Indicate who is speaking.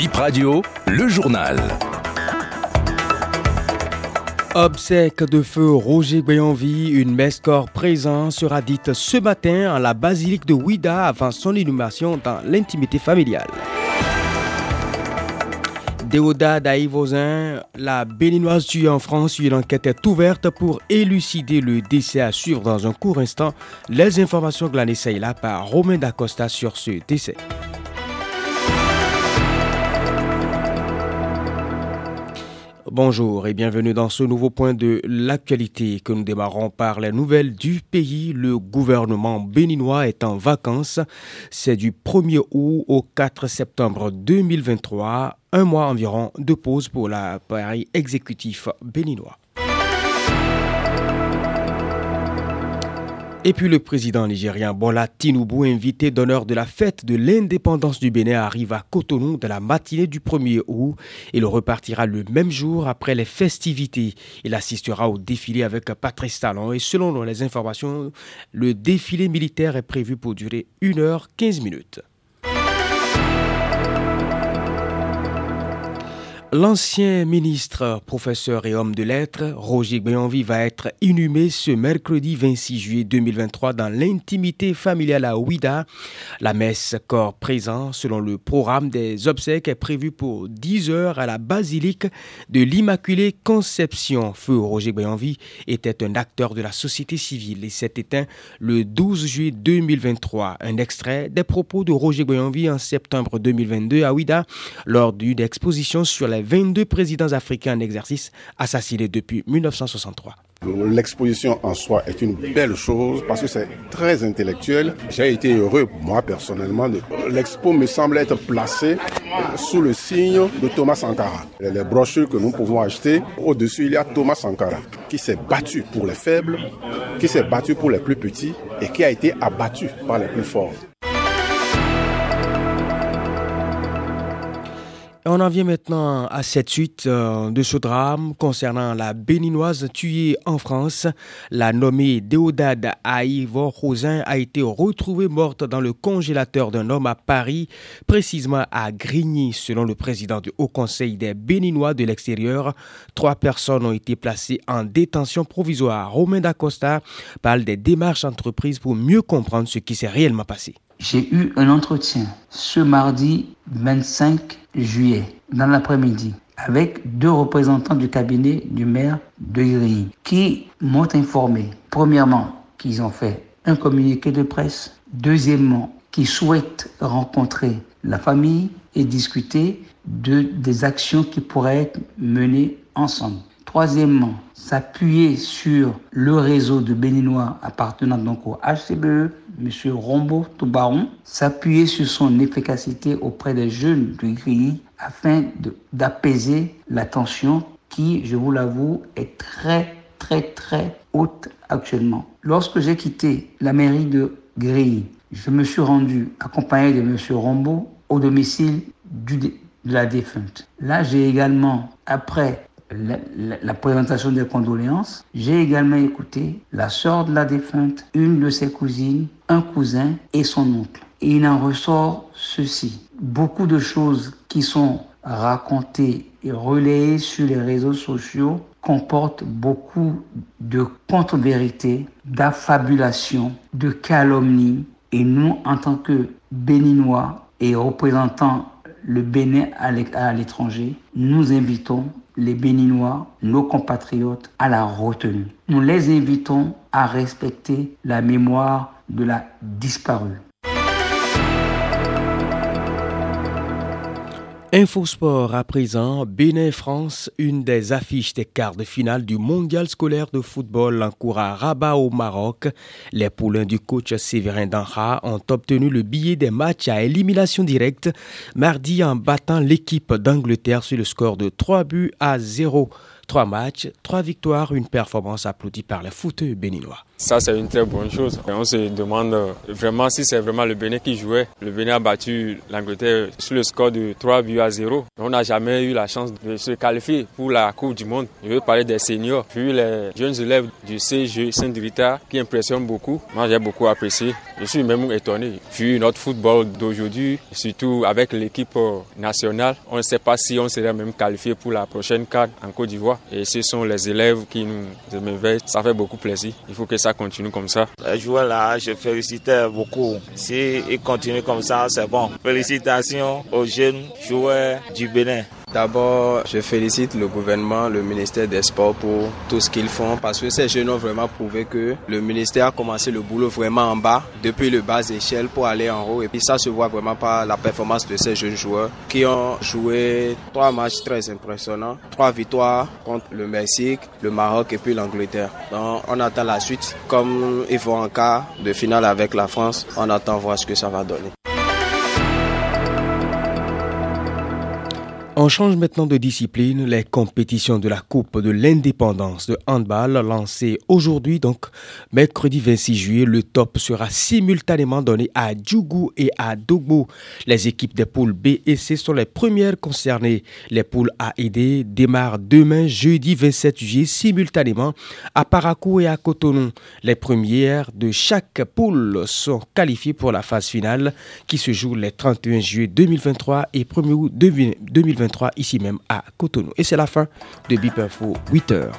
Speaker 1: Bip Radio, le journal.
Speaker 2: Obsèque de feu Roger Béanvie, une messe corps présent sera dite ce matin à la basilique de Ouida avant son inhumation dans l'intimité familiale. Déoda Daïvosin, la béninoise tuée en France, une enquête est ouverte pour élucider le décès à suivre dans un court instant. Les informations glanées là par Romain Dacosta sur ce décès. Bonjour et bienvenue dans ce nouveau point de l'actualité que nous démarrons par les nouvelles du pays. Le gouvernement béninois est en vacances. C'est du 1er août au 4 septembre 2023, un mois environ de pause pour l'appareil exécutif béninois. Et puis le président nigérien Bola Tinubu, invité d'honneur de la fête de l'indépendance du Bénin, arrive à Cotonou dans la matinée du 1er août. Il repartira le même jour après les festivités. Il assistera au défilé avec Patrice Talon et selon les informations, le défilé militaire est prévu pour durer 1 heure 15 minutes. L'ancien ministre, professeur et homme de lettres, Roger Béanvi, va être inhumé ce mercredi 26 juillet 2023 dans l'intimité familiale à Ouida. La messe corps présent selon le programme des obsèques est prévue pour 10 heures à la basilique de l'Immaculée Conception. Feu Roger Béanvi était un acteur de la société civile et s'est éteint le 12 juillet 2023. Un extrait des propos de Roger Béanvi en septembre 2022 à Ouida lors d'une exposition sur la 22 présidents africains en exercice assassinés depuis 1963.
Speaker 3: L'exposition en soi est une belle chose parce que c'est très intellectuel. J'ai été heureux, moi personnellement. L'expo me semble être placée sous le signe de Thomas Sankara. Les brochures que nous pouvons acheter, au-dessus il y a Thomas Sankara qui s'est battu pour les faibles, qui s'est battu pour les plus petits et qui a été abattu par les plus forts.
Speaker 2: On en vient maintenant à cette suite euh, de ce drame concernant la béninoise tuée en France. La nommée Déodade Aïvo Rosin a été retrouvée morte dans le congélateur d'un homme à Paris, précisément à Grigny, selon le président du Haut Conseil des Béninois de l'extérieur. Trois personnes ont été placées en détention provisoire. Romain Dacosta parle des démarches entreprises pour mieux comprendre ce qui s'est réellement passé.
Speaker 4: J'ai eu un entretien ce mardi 25 juillet, dans l'après-midi, avec deux représentants du cabinet du maire de Grilly, qui m'ont informé, premièrement, qu'ils ont fait un communiqué de presse, deuxièmement, qu'ils souhaitent rencontrer la famille et discuter de, des actions qui pourraient être menées ensemble. Troisièmement, s'appuyer sur le réseau de Béninois appartenant donc au HCBE, M. Rombo Toubaron, s'appuyer sur son efficacité auprès des jeunes du Grilly afin d'apaiser la tension qui, je vous l'avoue, est très, très, très haute actuellement. Lorsque j'ai quitté la mairie de Grilly, je me suis rendu accompagné de M. Rombo au domicile de la défunte. Là, j'ai également, après la, présentation des condoléances. J'ai également écouté la sœur de la défunte, une de ses cousines, un cousin et son oncle. Et il en ressort ceci. Beaucoup de choses qui sont racontées et relayées sur les réseaux sociaux comportent beaucoup de contre-vérités, d'affabulation, de calomnie. Et nous, en tant que Béninois et représentants le Bénin à l'étranger, nous invitons les Béninois, nos compatriotes, à la retenue. Nous les invitons à respecter la mémoire de la disparue.
Speaker 2: Infosport à présent, Bénin-France, une des affiches des quarts de finale du mondial scolaire de football en cours à Rabat au Maroc. Les poulains du coach Séverin Danra ont obtenu le billet des matchs à élimination directe mardi en battant l'équipe d'Angleterre sur le score de 3 buts à 0. Trois matchs, trois victoires, une performance applaudie par les footeux béninois.
Speaker 5: Ça, c'est une très bonne chose. on se demande vraiment si c'est vraiment le Bénin qui jouait. Le Bénin a battu l'Angleterre sur le score de 3 buts à 0. On n'a jamais eu la chance de se qualifier pour la Coupe du Monde. Je veux parler des seniors. Vu les jeunes élèves du CG Saint-Rita qui impressionnent beaucoup, moi j'ai beaucoup apprécié. Je suis même étonné. Vu notre football d'aujourd'hui, surtout avec l'équipe nationale, on ne sait pas si on serait même qualifié pour la prochaine CAD en Côte d'Ivoire. Et ce sont les élèves qui nous émerveillent. Ça fait beaucoup plaisir. Il faut que ça continue comme ça.
Speaker 6: Les joueurs là, je félicite beaucoup. Si ils continuent comme ça, c'est bon. Félicitations aux jeunes joueurs du Bénin.
Speaker 7: D'abord, je félicite le gouvernement, le ministère des Sports pour tout ce qu'ils font parce que ces jeunes ont vraiment prouvé que le ministère a commencé le boulot vraiment en bas, depuis le bas échelle pour aller en haut. Et puis ça se voit vraiment par la performance de ces jeunes joueurs qui ont joué trois matchs très impressionnants, trois victoires contre le Mexique, le Maroc et puis l'Angleterre. Donc on attend la suite. Comme ils vont en cas de finale avec la France, on attend voir ce que ça va donner.
Speaker 2: On change maintenant de discipline. Les compétitions de la Coupe de l'indépendance de handball lancées aujourd'hui, donc mercredi 26 juillet, le top sera simultanément donné à Djougou et à Dogbo. Les équipes des poules B et C sont les premières concernées. Les poules A et D démarrent demain, jeudi 27 juillet, simultanément à Parakou et à Cotonou. Les premières de chaque poule sont qualifiées pour la phase finale qui se joue les 31 juillet 2023 et 1er août 2023 ici même à Cotonou. Et c'est la fin de Bip Info 8 heures.